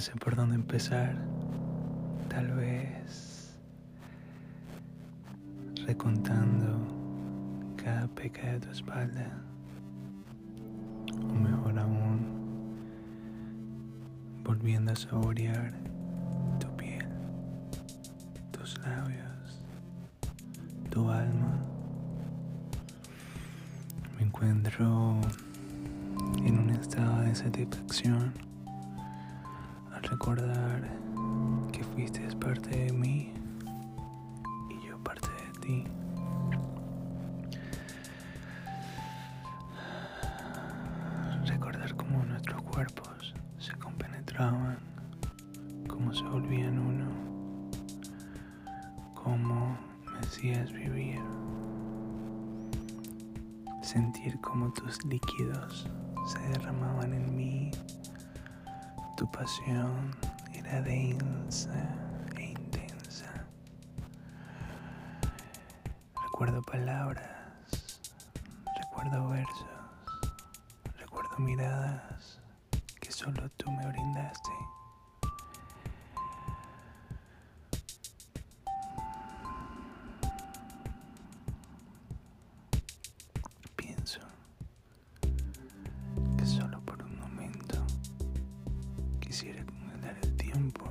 sé por dónde empezar. Tal vez recontando cada peca de tu espalda. O mejor aún, volviendo a saborear tu piel, tus labios, tu alma. Me encuentro en un estado de satisfacción recordar que fuiste parte de mí y yo parte de ti. Recordar cómo nuestros cuerpos se compenetraban, cómo se volvían uno, cómo me hacías vivir. Sentir cómo tus líquidos se derramaban en mí. Pasión era densa e intensa. Recuerdo palabras, recuerdo versos, recuerdo miradas que solo tú me brindaste. quisiera condenar el tiempo.